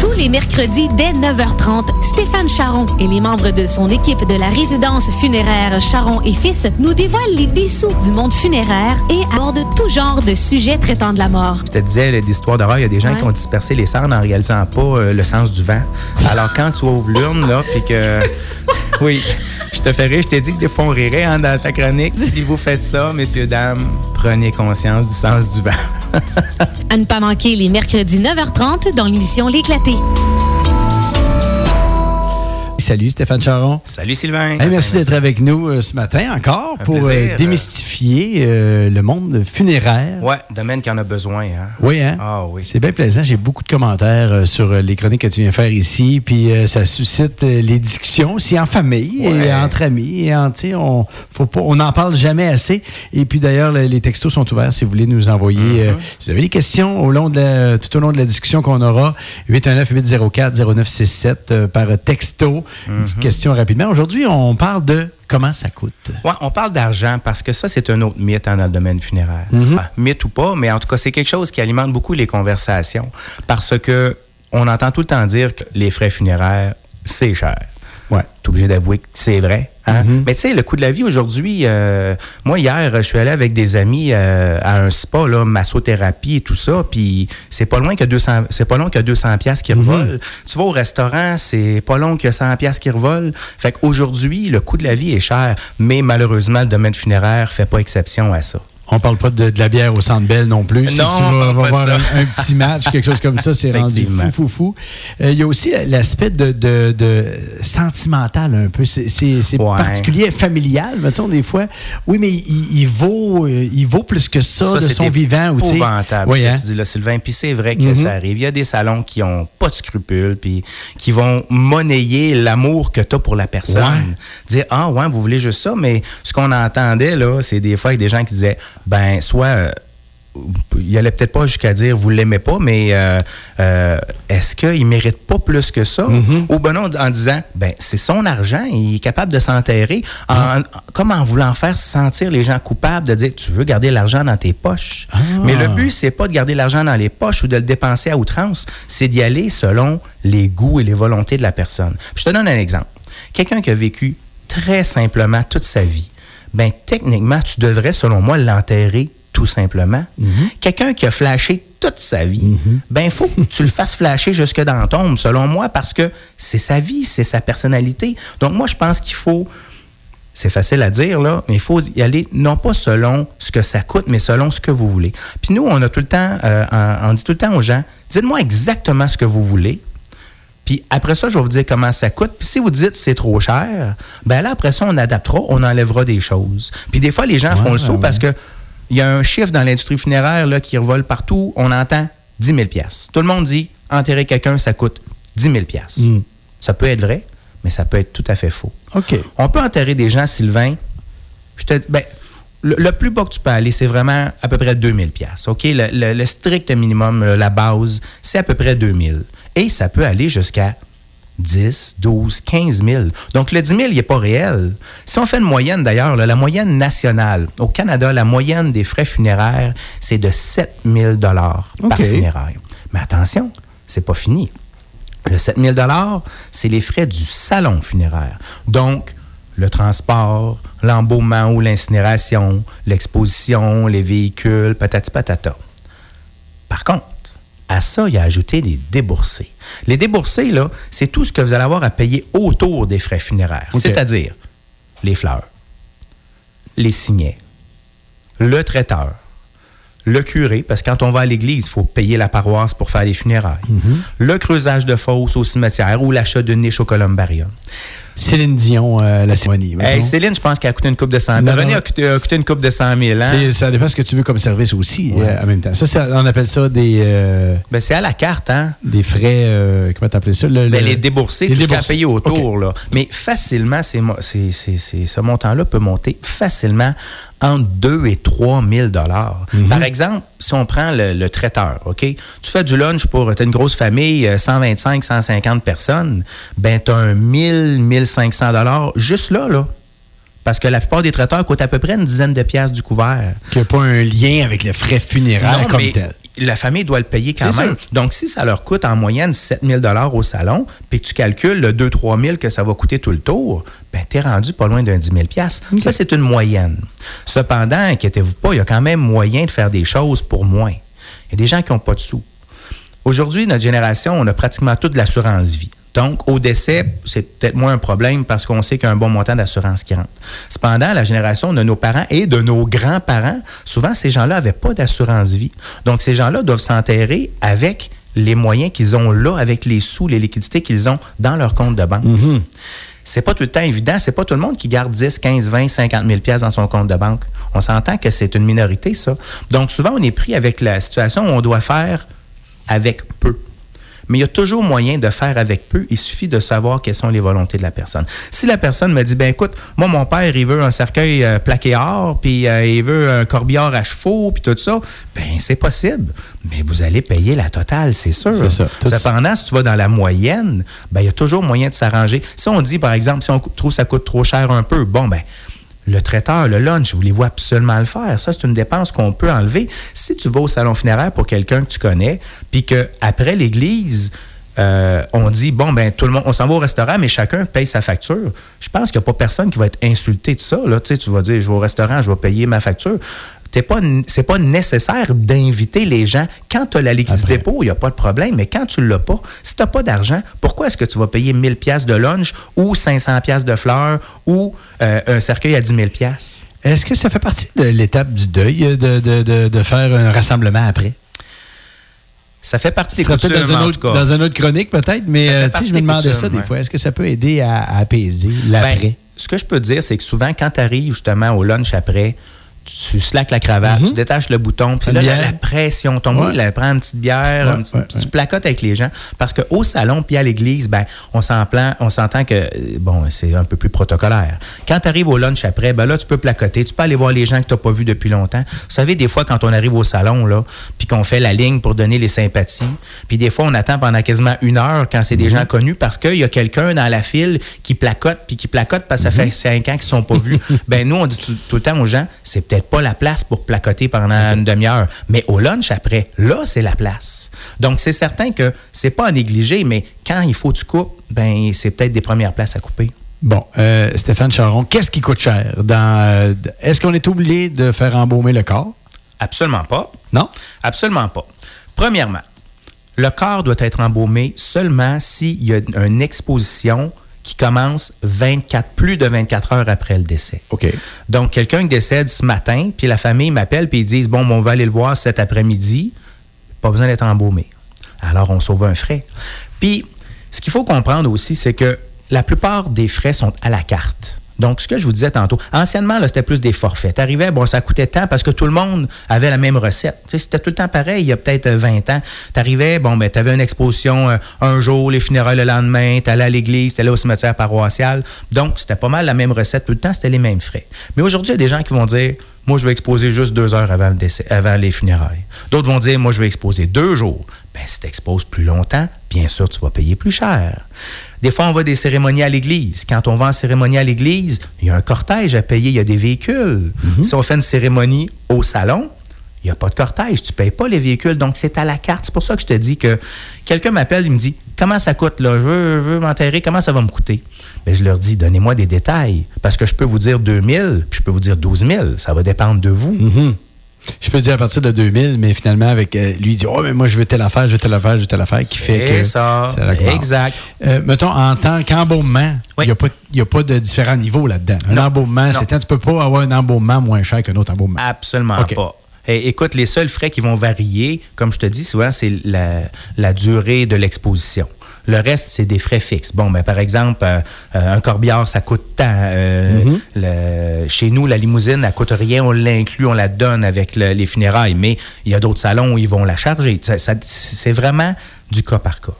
Tous les mercredis dès 9h30, Stéphane Charon et les membres de son équipe de la résidence funéraire Charon et Fils nous dévoilent les dessous du monde funéraire et abordent tout genre de sujets traitant de la mort. Je te disais, l'histoire d'horreur, il y a des gens Ouais. qui ont dispersé les cendres en réalisant pas euh, le sens du vent. Alors, quand tu ouvres l'urne, là, puis que. Oui, je te ferai, je t'ai dit que des fois on rirait hein, dans ta chronique. Si vous faites ça, messieurs, dames, prenez conscience du sens du vent. À ne pas manquer les mercredis 9h30 dans l'émission L'éclaté. Salut Stéphane Charon. Salut Sylvain. Hey, merci d'être avec nous euh, ce matin encore Un pour euh, démystifier euh, le monde funéraire. Ouais, domaine qui en a besoin. Hein? Oui, hein? Ah oui. C'est bien plaisant. J'ai beaucoup de commentaires euh, sur euh, les chroniques que tu viens faire ici. Puis euh, ça suscite les discussions aussi en famille Ouais. et entre amis. Et en, tu sais, on faut pas, on n'en parle jamais assez. Et puis d'ailleurs, le- les textos sont ouverts si vous voulez nous envoyer. Euh, si vous avez des questions au long de la- tout au long de la discussion qu'on aura, 819-804-0967 euh, par texto. Une petite question rapidement. Aujourd'hui, on parle de comment ça coûte. Ouais, on parle d'argent parce que ça, c'est un autre mythe hein, dans le domaine funéraire. Ah, mythe ou pas, mais en tout cas, c'est quelque chose qui alimente beaucoup les conversations parce que on entend tout le temps dire que les frais funéraires, c'est cher. Ouais. T'es obligé d'avouer que c'est vrai. hein? Mais tu sais, le coût de la vie aujourd'hui, euh, moi, hier, je suis allé avec des amis euh, à un spa, là, massothérapie et tout ça, puis c'est pas loin que 200, c'est pas long que 200 pièces qui revolent. Tu vas au restaurant, c'est pas long que 100 pièces qui revolent. Fait qu'aujourd'hui, le coût de la vie est cher, mais malheureusement, le domaine funéraire fait pas exception à ça. On parle pas de, de la bière au Centre Bell non plus. Si Non, tu on vas, de voir ça. un, un petit match, quelque chose comme ça, c'est rendu fou, fou, fou. Euh, Il y a aussi l'aspect de, de- de sentimental un peu. C'est c'est- c'est Ouais. particulier, familial, mettons, des fois. Oui, mais il, il vaut, euh, il vaut plus que ça, de c'est son vivant. ou tu sais. épouvantable, Oui, ce que hein? tu dis là, Sylvain. Puis c'est vrai que Mhm. ça arrive. Il y a des salons qui ont pas de scrupules, puis qui vont monnayer l'amour que tu as pour la personne. Ouais. Dire, ah ouais, vous voulez juste ça, mais ce qu'on entendait, là, c'est des fois avec des gens qui disaient, ben, soit... euh, il allait peut-être pas jusqu'à dire vous l'aimez pas, mais euh, euh, est-ce qu'il mérite pas plus que ça? Mm-hmm. Ou ben non, en disant ben c'est son argent, il est capable de s'enterrer, en, comme en voulant faire sentir les gens coupables de dire tu veux garder l'argent dans tes poches. Ah. Mais le but, c'est pas de garder l'argent dans les poches ou de le dépenser à outrance, c'est d'y aller selon les goûts et les volontés de la personne. Puis je te donne un exemple. Quelqu'un qui a vécu très simplement toute sa vie, ben techniquement, tu devrais, selon moi, l'enterrer tout simplement. Quelqu'un qui a flashé toute sa vie, ben il faut que tu le fasses flasher jusque dans la tombe, selon moi, parce que c'est sa vie, c'est sa personnalité. Donc moi, je pense qu'il faut c'est facile à dire, là, mais il faut y aller non pas selon ce que ça coûte, mais selon ce que vous voulez. Puis nous, on a tout le temps, euh, on dit tout le temps aux gens, dites-moi exactement ce que vous voulez. Puis après ça, je vais vous dire comment ça coûte. Puis si vous dites c'est trop cher, ben là, après ça, on adaptera, on enlèvera des choses. Puis des fois, les gens font le saut parce que il y a un chiffre dans l'industrie funéraire là, qui revole partout. On entend 10 000 Tout le monde dit enterrer quelqu'un, ça coûte 10 000 Ça peut être vrai, mais ça peut être tout à fait faux. OK. On peut enterrer des gens, Sylvain. Je te, ben, le, le plus bas que tu peux aller, c'est vraiment à peu près 2000 pièces. OK? Le, le- le strict minimum, le- la base, c'est à peu près 2000. Et ça peut aller jusqu'à 10, 12, 15 000. Donc, le 10 000, il n'est pas réel. Si on fait une moyenne, d'ailleurs, la moyenne nationale, au Canada, la moyenne des frais funéraires, c'est de 7 000 par funéraire. Mais attention, c'est pas fini. Le 7 000 c'est les frais du salon funéraire. Donc, le transport, l'embaumement ou l'incinération, l'exposition, les véhicules, patati patata. Par contre, à ça, il a ajouté les déboursés. Les déboursés, là, c'est tout ce que vous allez avoir à payer autour des frais funéraires. C'est-à-dire les fleurs, les signets, le traiteur, le curé, parce que quand on va à l'église, il faut payer la paroisse pour faire les funérailles, le creusage de fosse au cimetière ou l'achat de niche au columbarium. Céline Dion, euh, la cérémonie. Hey. Céline, je pense qu'elle a coûté une coupe de 100 000. Non, René a coûté, a coûté une coupe de 100 000. hein? C'est- Ça dépend ce que tu veux comme service aussi euh, en même temps. Ça, ça, on appelle ça des, euh, Ben, c'est à la carte, hein? des frais. comment t'appelles ça? Le, Ben, le- les déboursés, les tout ce qu'il y a à déboursés. payer autour. Là. Mais facilement, c'est- c'est- ce montant-là peut monter facilement entre 2 et 3 000 dollars. Mhm. Par exemple, si on prend le, le traiteur, OK? Tu fais du lunch pour t'as une grosse famille, euh, 125, 150 personnes, ben tu as un 1000, 1500 dollars juste là, là. Parce que la plupart des traiteurs coûtent à peu près une dizaine de piastres du couvert. Qui n'a pas un lien avec le frais funéraire Non, comme mais tel. La famille doit le payer quand même. Donc, si ça leur coûte en moyenne 7 000 au salon, puis que tu calcules le 2-3 000 que ça va coûter tout le tour, ben, t'es rendu pas loin d'un 10 000 Ça, c'est une moyenne. Cependant, inquiétez-vous pas, il y a quand même moyen de faire des choses pour moins. Il y a des gens qui n'ont pas de sous. Aujourd'hui, notre génération, on a pratiquement toute l'assurance vie. Donc, au décès, c'est peut-être moins un problème parce qu'on sait qu'il y a un bon montant d'assurance qui rentre. Cependant, la génération de nos parents et de nos grands-parents, souvent, ces gens-là n'avaient pas d'assurance vie. Donc, ces gens-là doivent s'enterrer avec les moyens qu'ils ont là, avec les sous, les liquidités qu'ils ont dans leur compte de banque. C'est pas tout le temps évident. C'est pas tout le monde qui garde 10, 15, 20, 50 000 pièces dans son compte de banque. On s'entend que c'est une minorité, ça. Donc, souvent, on est pris avec la situation où on doit faire avec peu. Mais il y a toujours moyen de faire avec peu. Il suffit de savoir quelles sont les volontés de la personne. Si la personne me dit, ben écoute, moi, mon père, il veut un cercueil euh, plaqué or, puis euh, il veut un corbillard à chevaux, puis tout ça, ben c'est possible. Mais vous allez payer la totale, c'est sûr. C'est ça. Cependant, si tu vas dans la moyenne, ben il y a toujours moyen de s'arranger. Si on dit, par exemple, si on trouve que ça coûte trop cher un peu, bon, ben le traiteur, le lunch, voulez-vous absolument le faire? Ça, c'est une dépense qu'on peut enlever. Si tu vas au salon funéraire pour quelqu'un que tu connais, puis qu'après l'église, euh, on dit, bon, ben tout le monde, on s'en va au restaurant, mais chacun paye sa facture. Je pense qu'il n'y a pas personne qui va être insulté de ça. Là. Tu, sais, tu vas dire, je vais au restaurant, je vais payer ma facture. Pas, c'est pas nécessaire d'inviter les gens. Quand tu as la liquide Après. dépôt, il n'y a pas de problème. Mais quand tu ne l'as pas, si tu n'as pas d'argent, pourquoi est-ce que tu vas payer 1000 pièces de lunch ou 500 pièces de fleurs ou euh, un cercueil à 10 000 pièces? Est-ce que ça fait partie de l'étape du deuil de, de, de, de faire un rassemblement après? Ça fait partie des coutumes, dans, un autre- dans une autre chronique, peut-être, mais euh, je me demandais ça des ouais. fois. Est-ce que ça peut aider à, à apaiser l'après? Ben, ce que je peux dire, c'est que souvent, quand tu arrives justement au lunch après, tu slaques la cravate, tu détaches le bouton, puis Une là, la, pression tombe. Mhm. Ouais. Là, prends une petite bière, Ouais, ouais, tu placotes avec les gens. Parce qu'au salon puis à l'église, ben, on s'entend, on s'entend que, euh, bon, c'est un peu plus protocolaire. Quand tu arrives au lunch après, ben là, tu peux placoter, tu peux aller voir les gens que tu n'as pas vus depuis longtemps. Vous savez, des fois, quand on arrive au salon, là, puis qu'on fait la ligne pour donner les sympathies, puis des fois, on attend pendant quasiment une heure quand c'est des gens connus parce qu'il y a quelqu'un dans la file qui placote, puis qui placote parce que ça fait cinq ans qu'ils sont pas vus. ben, nous, on dit tout, tout le temps aux gens, c'est peut-être pas la place pour placoter pendant une demi-heure. Mais au lunch après, là, c'est la place. Donc, c'est certain que c'est pas à négliger, mais quand il faut que tu coupes, ben, c'est peut-être des premières places à couper. Bon, euh, Stéphane Charon, qu'est-ce qui coûte cher? Dans, euh, est-ce qu'on est obligé de faire embaumer le corps? Absolument pas. Non? Absolument pas. Premièrement, le corps doit être embaumé seulement s'il y a une exposition qui commence 24, plus de 24 heures après le décès. OK. Donc, quelqu'un qui décède ce matin, puis la famille m'appelle, puis ils disent Bon, on va aller le voir cet après-midi, pas besoin d'être embaumé. Alors, on sauve un frais. Puis, ce qu'il faut comprendre aussi, c'est que la plupart des frais sont à la carte. Donc, ce que je vous disais tantôt, anciennement, c'était plus des forfaits. T'arrivais, bon, ça coûtait tant parce que tout le monde avait la même recette. C'était tout le temps pareil, il y a peut-être euh, 20 ans. T'arrivais, bon, ben, t'avais une exposition euh, un jour, les funérailles le lendemain, t'allais à l'église, t'allais au cimetière paroissial. Donc, c'était pas mal la même recette tout le temps, c'était les mêmes frais. Mais aujourd'hui, il y a des gens qui vont dire, moi, je vais exposer juste deux heures avant, le décès, avant les funérailles. D'autres vont dire, moi, je vais exposer deux jours. Ben, si tu exposes plus longtemps, bien sûr, tu vas payer plus cher. Des fois, on va des cérémonies à l'église. Quand on va en cérémonie à l'église, il y a un cortège à payer, il y a des véhicules. Si on fait une cérémonie au salon, il n'y a pas de cortège, tu ne payes pas les véhicules, donc c'est à la carte. C'est pour ça que je te dis que quelqu'un m'appelle, il me dit Comment ça coûte là? Je veux, m'enterrer, comment ça va me coûter? Mais je leur dis Donnez-moi des détails, parce que je peux vous dire 2000, puis je peux vous dire 12 000. Ça va dépendre de vous. Je peux dire à partir de 2000, mais finalement, avec euh, lui, il dit Oh, mais moi, je veux telle affaire, je veux telle affaire, je veux telle affaire, qui fait C'est que. ça, exact. Euh, mettons, en tant qu'embaumement, il n'y a, pas- il y a pas de différents niveaux là-dedans. Un Non. embaumement, c'est tu peux pas avoir un embaumement moins cher qu'un autre embaumement. Absolument pas. Et écoute, les seuls frais qui vont varier, comme je te dis souvent, c'est la, la durée de l'exposition. Le reste, c'est des frais fixes. Bon, ben, par exemple, euh, euh, un corbillard, ça coûte tant. Euh, le- chez nous, la limousine, elle coûte rien. On l'inclut, on la donne avec le- les funérailles. Mais il y a d'autres salons où ils vont la charger. Ça- ça- c'est vraiment du cas par cas.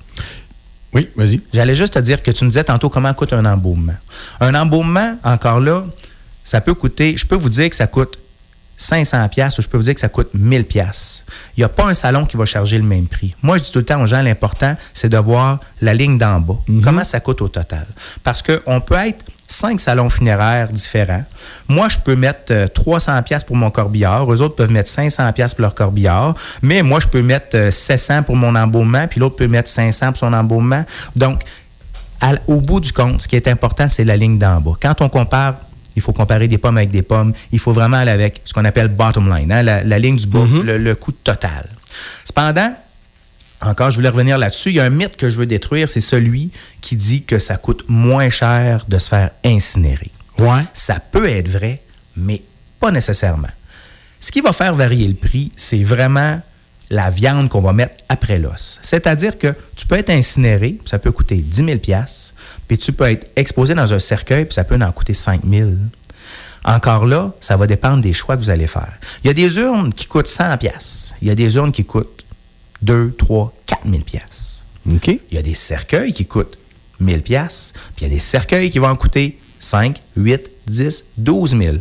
Oui, vas-y. J'allais juste te dire que tu me disais tantôt comment coûte un embaumement. Un embaumement, encore là, ça peut coûter, je peux vous dire que ça coûte 500 pièces ou je peux vous dire que ça coûte 1000 pièces. Il n'y a pas un salon qui va charger le même prix. Moi, je dis tout le temps aux gens, l'important, c'est de voir la ligne d'en bas. Comment ça coûte au total? Parce qu'on peut être cinq salons funéraires différents. Moi, je peux mettre 300 euh, pièces pour mon corbillard. Eux autres peuvent mettre 500 pièces pour leur corbillard. Mais moi, je peux mettre 700 euh, pour mon embaumement, puis l'autre peut mettre 500 pour son embaumement. Donc, au bout du compte, ce qui est important, c'est la ligne d'en bas. Quand on compare il faut comparer des pommes avec des pommes. Il faut vraiment aller avec ce qu'on appelle bottom line, hein, la, ligne du bas, mm-hmm. le, le coût total. Cependant, encore, je voulais revenir là-dessus. Il y a un mythe que je veux détruire, c'est celui qui dit que ça coûte moins cher de se faire incinérer. Ouais. Ça peut être vrai, mais pas nécessairement. Ce qui va faire varier le prix, c'est vraiment la viande qu'on va mettre après l'os. C'est-à-dire que tu peux être incinéré, ça peut coûter 10 000 puis tu peux être exposé dans un cercueil, puis ça peut en coûter 5 000 encore là, ça va dépendre des choix que vous allez faire. Il y a des urnes qui coûtent 100 Il y a des urnes qui coûtent 2, 3, 4 000 pièces. OK. Il y a des cercueils qui coûtent 1000 pièces, puis il y a des cercueils qui vont en coûter 5, 8, 10, 12 000.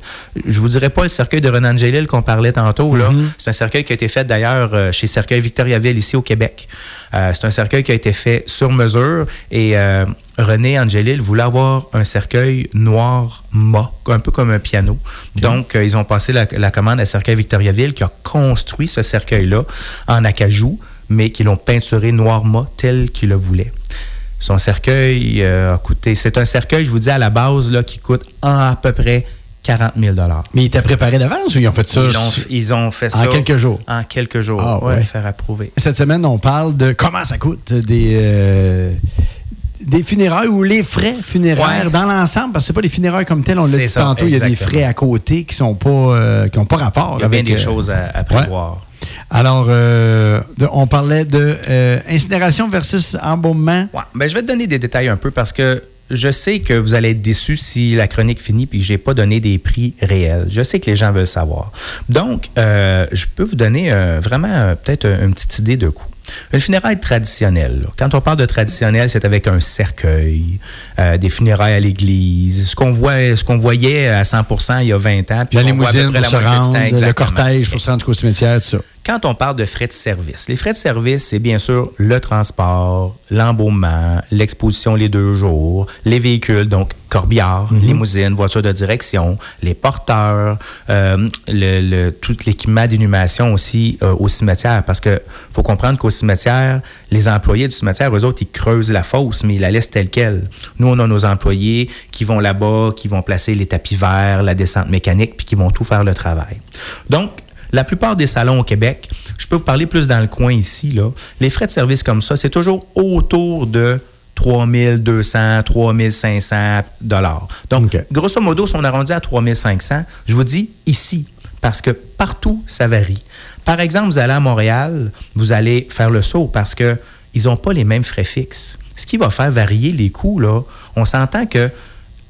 Je vous dirais pas le cercueil de Renan Gélil qu'on parlait tantôt. là. Mm-hmm. C'est un cercueil qui a été fait d'ailleurs euh, chez Cercueil Victoriaville ici au Québec. Euh, c'est un cercueil qui a été fait sur mesure et euh, René Angelil voulait avoir un cercueil noir mat, un peu comme un piano. Donc, ils ont passé la, commande à Cercueil Victoriaville qui a construit ce cercueil-là en acajou, mais qui l'ont peinturé noir mat tel qu'il le voulait. Son cercueil euh, a coûté. C'est un cercueil, je vous dis, à la base, là, qui coûte à peu près 40 000 Mais il était préparé d'avance ou ils ont fait ça? Ils ont, fait ça. En quelques jours. En quelques jours. Ah, ouais. faire approuver. Cette semaine, on parle de comment ça coûte des. Euh, des funérailles ou les frais funéraires dans l'ensemble, parce que c'est pas les funérailles comme telles, on l'a dit tantôt, il y a des frais à côté qui sont pas euh, qui ont pas rapport. Il y a bien des choses à, prévoir. Alors, euh, on parlait de euh, incinération versus embaumement. Ben, je vais te donner des détails un peu parce que je sais que vous allez être déçus si la chronique finit puis que n'ai pas donné des prix réels. Je sais que les gens veulent savoir. Donc, euh, je peux vous donner vraiment peut-être une petite idée de coût. Une funéraille traditionnelle. Quand on parle de traditionnel, c'est avec un cercueil, euh, des funérailles à l'église, ce qu'on voit, ce qu'on voyait à 100% il y a 20 ans, puis la limousine pour se rendre, le cortège pour se rendre jusqu'au cimetière, tout ça. Quand on parle de frais de service, les frais de service, c'est bien sûr le transport, l'embaumement, l'exposition les deux jours, les véhicules, donc corbillard, mhm. limousine, voiture de direction, les porteurs, euh, le, tout l'équipement d'inhumation aussi euh, au cimetière. Parce que faut comprendre qu'au cimetière, les employés du cimetière, eux autres, ils creusent la fosse, mais ils la laissent telle qu'elle. Nous, on a nos employés qui vont là-bas, qui vont placer les tapis verts, la descente mécanique, puis qui vont tout faire le travail. Donc, la plupart des salons au Québec, je peux vous parler plus dans le coin ici, là, les frais de service comme ça, c'est toujours autour de 3200, 3500 dollars. Donc, grosso modo, si on arrondit à 3500, je vous dis ici, parce que partout, ça varie. Par exemple, vous allez à Montréal, vous allez faire le saut parce que ils n'ont pas les mêmes frais fixes. Ce qui va faire varier les coûts, là, on s'entend que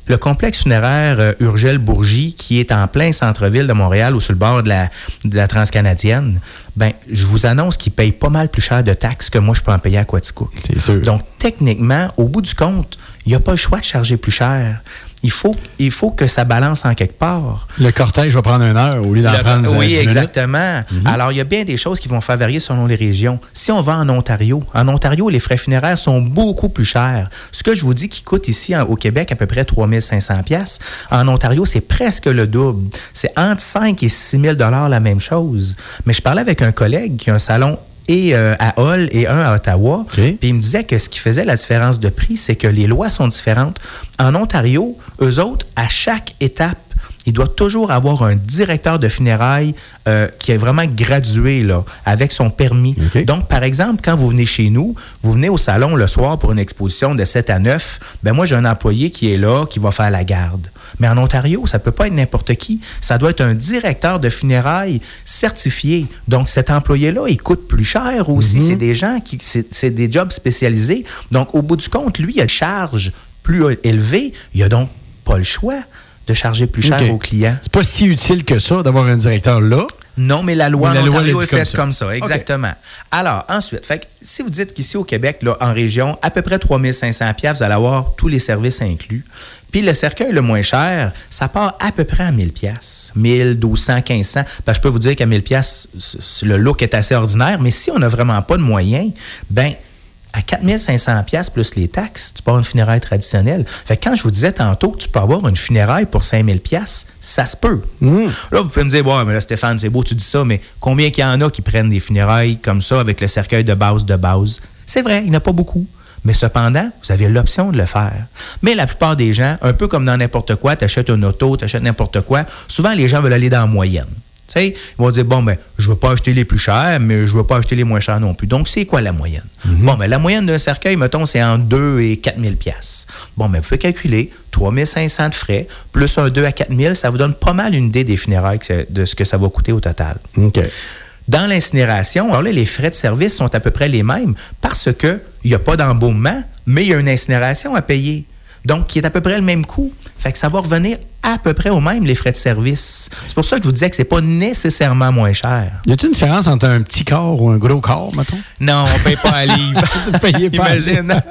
le complexe funéraire euh, Urgel-Bourgie, qui est en plein centre-ville de Montréal ou sur le bord de la, de la transcanadienne, ben, je vous annonce qu'il paye pas mal plus cher de taxes que moi, je peux en payer à Quaticook. C'est sûr. Donc, techniquement, au bout du compte, il n'y a pas le choix de charger plus cher il faut, il faut que ça balance en quelque part. Le cortège va prendre une heure au lieu d'en prendre Oui, exactement. Mhm. Alors, il y a bien des choses qui vont faire varier selon les régions. Si on va en Ontario, en Ontario, les frais funéraires sont beaucoup plus chers. Ce que je vous dis qui coûte ici au Québec à peu près 3500 pièces, en Ontario, c'est presque le double. C'est entre 5 et 6 000 la même chose. Mais je parlais avec un collègue qui a un salon et euh, à Hull et un à Ottawa. Puis il me disait que ce qui faisait la différence de prix, c'est que les lois sont différentes. En Ontario, eux autres, à chaque étape il doit toujours avoir un directeur de funérailles euh, qui est vraiment gradué là, avec son permis. Donc, par exemple, quand vous venez chez nous, vous venez au salon le soir pour une exposition de 7 à 9, ben moi, j'ai un employé qui est là, qui va faire la garde. Mais en Ontario, ça peut pas être n'importe qui. Ça doit être un directeur de funérailles certifié. Donc, cet employé-là, il coûte plus cher aussi. Mhm. C'est des gens qui, c'est des jobs spécialisés. Donc, au bout du compte, lui, il a une charge plus élevée. Il a donc pas le choix de charger plus cher aux clients. C'est pas si utile que ça d'avoir un directeur là. Non, mais la loi, en Ontario est faite comme ça. exactement. Alors, ensuite, fait si vous dites qu'ici au Québec, là, en région, à peu près 3500 pièces, vous allez avoir tous les services inclus. Puis le cercueil le moins cher, ça part à peu près à 1000 pièces, 1000, 1200, 1500. Parce que je peux vous dire qu'à 1000 pièces, le look est assez ordinaire, mais si on n'a vraiment pas de moyens, ben à 4500 pièces plus les taxes, tu pars une funéraille traditionnelle. Fait quand je vous disais tantôt que tu peux avoir une funéraille pour 5000 pièces, ça se peut. Mmh. Là, vous pouvez me dire, bon, mais là, Stéphane, c'est beau, tu dis ça, mais combien qu'il y en a qui prennent des funérailles comme ça avec le cercueil de base de base? C'est vrai, il n'y en a pas beaucoup. Mais cependant, vous avez l'option de le faire. Mais la plupart des gens, un peu comme dans n'importe quoi, tu achètes une auto, tu achètes n'importe quoi, souvent les gens veulent aller dans la moyenne. Ils vont dire, bon, ben, je ne veux pas acheter les plus chers, mais je ne veux pas acheter les moins chers non plus. Donc, c'est quoi la moyenne? Mhm. Bon, ben, la moyenne d'un cercueil, mettons, c'est entre 2 et 4 000 Bon, ben, vous pouvez calculer 3 500 de frais, plus un 2 à 4 000, ça vous donne pas mal une idée des funérailles de ce que ça va coûter au total. OK. Dans l'incinération, alors là, les frais de service sont à peu près les mêmes parce qu'il n'y a pas d'embaumement, mais il y a une incinération à payer. Donc, qui est à peu près le même coût. Fait que ça va revenir à peu près au même, les frais de service. C'est pour ça que je vous disais que c'est pas nécessairement moins cher. Y a-t-il une différence entre un petit corps ou un gros corps, mettons? Non, on paye pas à livre. Imagine.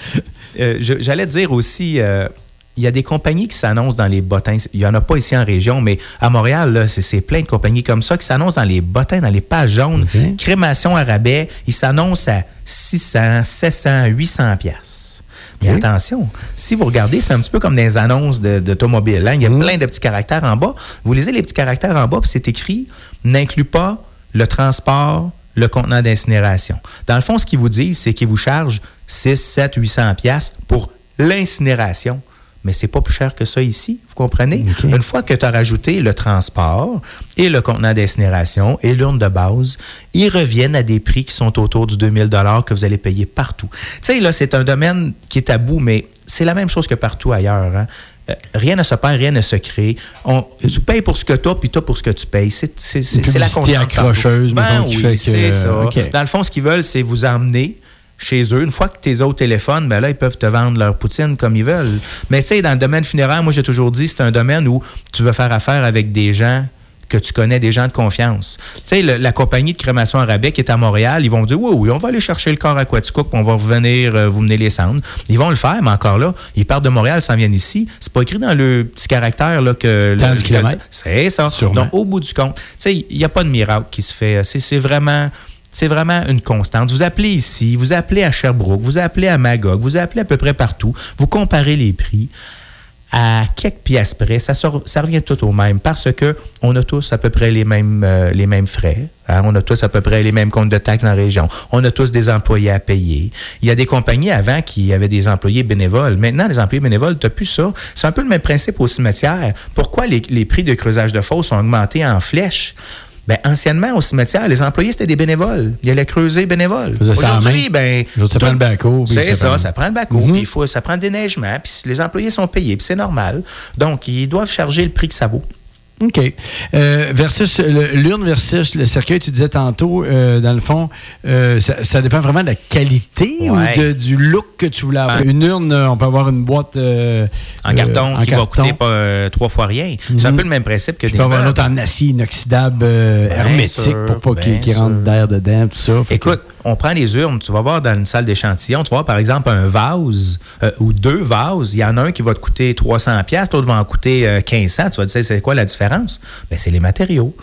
euh, J'allais dire aussi, euh, il y a des compagnies qui s'annoncent dans les bottins. Il n'y en a pas ici en région, mais à Montréal, c'est plein de compagnies comme ça qui s'annoncent dans les bottins, dans les pages jaunes. Crémation à rabais, ils s'annoncent à 600, 700, 800 pièces. Mais attention, si vous regardez, c'est un petit peu comme des annonces d'automobiles. Hein? Il y a mhm. plein de petits caractères en bas. Vous lisez les petits caractères en bas, puis c'est écrit n'inclut pas le transport, le contenant d'incinération. Dans le fond, ce qu'ils vous disent, c'est qu'ils vous chargent 6, 7, 800 pièces pour l'incinération mais c'est pas plus cher que ça ici, vous comprenez? Une fois que tu as rajouté le transport et le contenant d'incinération et l'urne de base, ils reviennent à des prix qui sont autour du 2000 dollars que vous allez payer partout. Tu sais, là, c'est un domaine qui est tabou, mais c'est la même chose que partout ailleurs. Hein? Euh, rien ne se perd, rien ne se crée. On, tu payes pour ce que tu as, puis tu pour ce que tu payes. C'est la constante. accrocheuse, ben, oui, c'est ça. Dans le fond, ce qu'ils veulent, c'est vous emmener chez eux. Une fois que tes autres téléphones, ben là, ils peuvent te vendre leur poutine comme ils veulent. Mais tu sais, dans le domaine funéraire, moi, j'ai toujours dit, c'est un domaine où tu veux faire affaire avec des gens que tu connais, des gens de confiance. Tu sais, la compagnie de crémation arabais qui est à Montréal, ils vont dire, oui, oui, on va aller chercher le corps à puis on va revenir euh, vous mener les cendres. Ils vont le faire, mais encore là, ils partent de Montréal, s'en viennent ici. C'est pas écrit dans le petit caractère là, que... Tant du kilomètre. C'est ça. Donc, au bout du compte, tu sais, il n'y a pas de miracle qui se fait. C'est vraiment c'est vraiment une constante. Vous appelez ici, vous appelez à Sherbrooke, vous appelez à Magog, vous appelez à peu près partout, vous comparez les prix à quelques pièces près, ça, revient tout au même parce que on a tous à peu près les mêmes, euh, les mêmes frais. Hein. On a tous à peu près les mêmes comptes de taxes dans la région. On a tous des employés à payer. Il y a des compagnies avant qui avaient des employés bénévoles. Maintenant, les employés bénévoles, tu n'as plus ça. C'est un peu le même principe au cimetière. Pourquoi les, les prix de creusage de fosses ont augmenté en flèche? Ben, anciennement, au cimetière, les employés, c'était des bénévoles. Ils allaient creuser bénévoles. Aujourd'hui, ben. Ça prend le bateau. C'est ça, ça prend le. Puis il faut, ça prend le déneigement. Puis les employés sont payés. Puis c'est normal. Donc, ils doivent charger le prix que ça vaut. OK. Euh, versus l'urne versus le cercueil, tu disais tantôt, euh, dans le fond, euh, ça, dépend vraiment de la qualité ou de, du look que tu voulais avoir. Une urne, on peut avoir une boîte en carton qui va coûter pas trois fois rien. C'est un mhm. peu le même principe que des. Tu peux avoir un autre en acier inoxydable hermétique pour pas qu'il rentre d'air dedans, tout ça. Écoute, on prend les urnes, tu vas voir dans une salle d'échantillon, tu vas voir par exemple un vase ou deux vases. Il y en a un qui va te coûter 300 pièces, l'autre va en coûter 1500. Tu vas te dire, c'est quoi la différence? Ben, c'est les matériaux.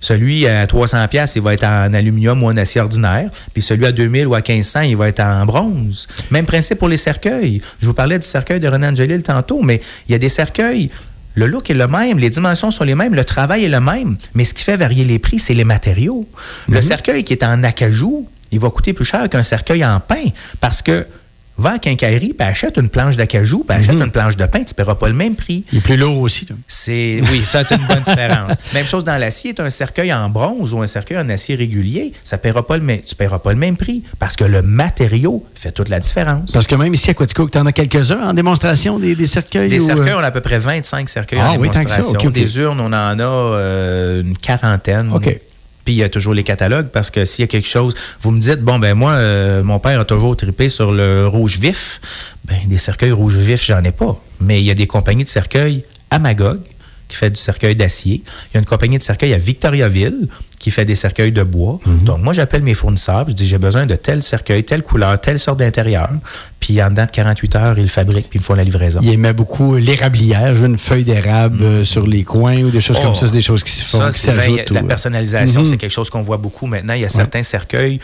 Celui à 300 pièces, il va être en aluminium ou en acier ordinaire, puis celui à 2000 ou à 1500, il va être en bronze. Même principe pour les cercueils. Je vous parlais du cercueil de René Angelil tantôt, mais il y a des cercueils le look est le même, les dimensions sont les mêmes, le travail est le même, mais ce qui fait varier les prix, c'est les matériaux. Le mhm. cercueil qui est en acajou, il va coûter plus cher qu'un cercueil en pain parce que Va à quincaillerie, puis achète une planche d'acajou, puis achète mhm. une planche de pain, tu ne paieras pas le même prix. Il est plus lourd aussi. C'est Oui, ça, c'est une bonne différence. Même chose dans l'acier, tu as un cercueil en bronze ou un cercueil en acier régulier, ça paiera pas le même, tu ne paieras pas le même prix parce que le matériau fait toute la différence. Parce que même ici à Quatico, tu en as quelques-uns en démonstration des, cercueils? Des cercueils, euh? on a à peu près 25 cercueils ah, en démonstration. Des urnes, on en a euh, une quarantaine. OK. Puis il y a toujours les catalogues parce que s'il y a quelque chose, vous me dites, bon, ben moi, euh, mon père a toujours tripé sur le rouge vif. Ben, des cercueils rouge vif, j'en ai pas. Mais il y a des compagnies de cercueils à Magog qui fait du cercueil d'acier. Il y a une compagnie de cercueil à Victoriaville qui fait des cercueils de bois. Mhm. Donc, moi, j'appelle mes fournisseurs, je dis, j'ai besoin de tel cercueil, telle couleur, telle sorte d'intérieur. Puis, en dedans de 48 heures, ils le fabriquent, puis ils me font la livraison. Il aimait beaucoup l'érablière. Je veux une feuille d'érable euh, sur les coins ou des choses comme ça. C'est des choses qui se font, ça, La personnalisation, mhm. c'est quelque chose qu'on voit beaucoup maintenant. Il y a certains cercueils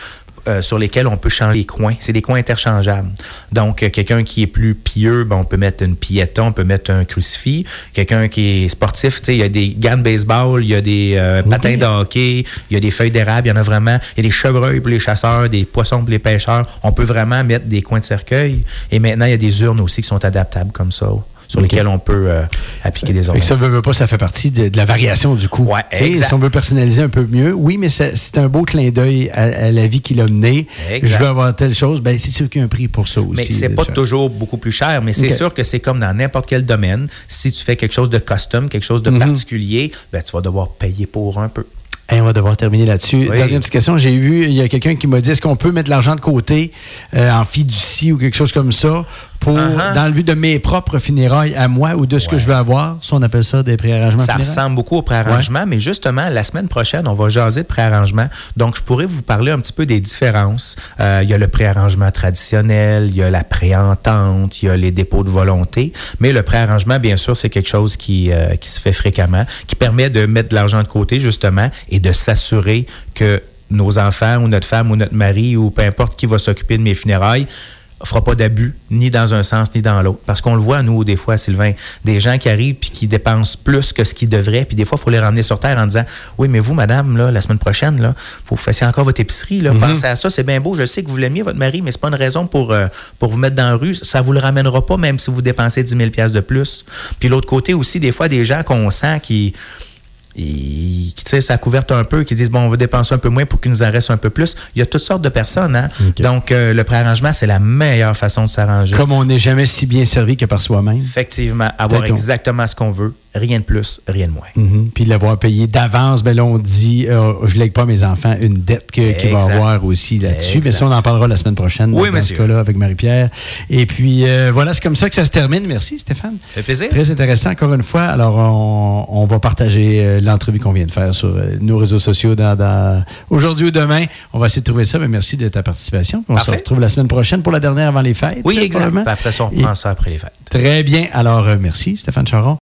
euh, sur lesquels on peut changer les coins. C'est des coins interchangeables. Donc, euh, quelqu'un qui est plus pieux, ben, on peut mettre une piéton, on peut mettre un crucifix. Quelqu'un qui est sportif, il y a des gants de baseball, il y a des euh, patins de hockey, il y a des feuilles d'érable, il y en a vraiment. Il y a des chevreuils pour les chasseurs, des poissons pour les pêcheurs. On peut vraiment mettre des coins de cercueil. Et maintenant, il y a des urnes aussi qui sont adaptables comme ça sur lesquels on peut euh, appliquer des ordres. Ça veut, veut pas, ça fait partie de, la variation du coup. Ouais, si on veut personnaliser un peu mieux, oui, mais c'est un beau clin d'œil à, la vie qu'il a menée. Je veux avoir telle chose, ben c'est sûr qu'il y a un prix pour ça aussi. Mais c'est pas toujours beaucoup plus cher, mais c'est sûr que c'est comme dans n'importe quel domaine. Si tu fais quelque chose de custom, quelque chose de mhm. particulier, ben, tu vas devoir payer pour un peu on va devoir terminer là-dessus. Dernière petite question. J'ai vu, il y a quelqu'un qui m'a dit est-ce qu'on peut mettre l'argent de côté euh, en fiducie ou quelque chose comme ça pour, uh-huh. dans le but de mes propres funérailles à moi ou de ce que je veux avoir? Si on appelle ça des préarrangements Ça ressemble beaucoup au préarrangement, mais justement, la semaine prochaine, on va jaser de préarrangement. Donc, je pourrais vous parler un petit peu des différences. Euh, il y a le préarrangement traditionnel, il y a la préentente, il y a les dépôts de volonté. Mais le préarrangement, bien sûr, c'est quelque chose qui, euh, qui se fait fréquemment, qui permet de mettre de l'argent de côté, justement, et de s'assurer que nos enfants ou notre femme ou notre mari ou peu importe qui va s'occuper de mes funérailles fera pas d'abus, ni dans un sens, ni dans l'autre. Parce qu'on le voit, nous, des fois, Sylvain, des gens qui arrivent puis qui dépensent plus que ce qu'ils devraient, puis des fois, il faut les ramener sur terre en disant Oui, mais vous, madame, là, la semaine prochaine, là, faut que vous fassiez encore votre épicerie. Là. Mhm. Pensez à ça, c'est bien beau. Je sais que vous l'aimiez, votre mari, mais c'est pas une raison pour, euh, pour vous mettre dans la rue. Ça vous le ramènera pas, même si vous dépensez 10 000 de plus. Puis l'autre côté aussi, des fois, des gens qu'on sent qui qui ça couverte un peu, qui disent bon, on va dépenser un peu moins pour qu'il nous en reste un peu plus. Il y a toutes sortes de personnes. Hein? Donc, euh, le préarrangement, c'est la meilleure façon de s'arranger. Comme on n'est jamais si bien servi que par soi-même. Effectivement, avoir exactement ce qu'on veut, rien de plus, rien de moins. Mhm. Puis l'avoir payé d'avance, ben là, on dit euh, je lègue pas mes enfants une dette qu'il va avoir aussi là-dessus. Mais ça, on en parlera la semaine prochaine oui, dans ce cas-là avec Marie-Pierre. Et puis euh, voilà, c'est comme ça que ça se termine. Merci Stéphane. Ça fait plaisir. Très intéressant encore une fois. Alors, on, on va partager l'entrevue qu'on vient de faire sur euh, nos réseaux sociaux dans, aujourd'hui ou demain. On va essayer de trouver ça. Mais merci de ta participation. On se retrouve la semaine prochaine pour la dernière avant les fêtes. Oui, exactement. Après ça, on reprend ça après les fêtes. Très bien. Alors, euh, merci, Stéphane Charon.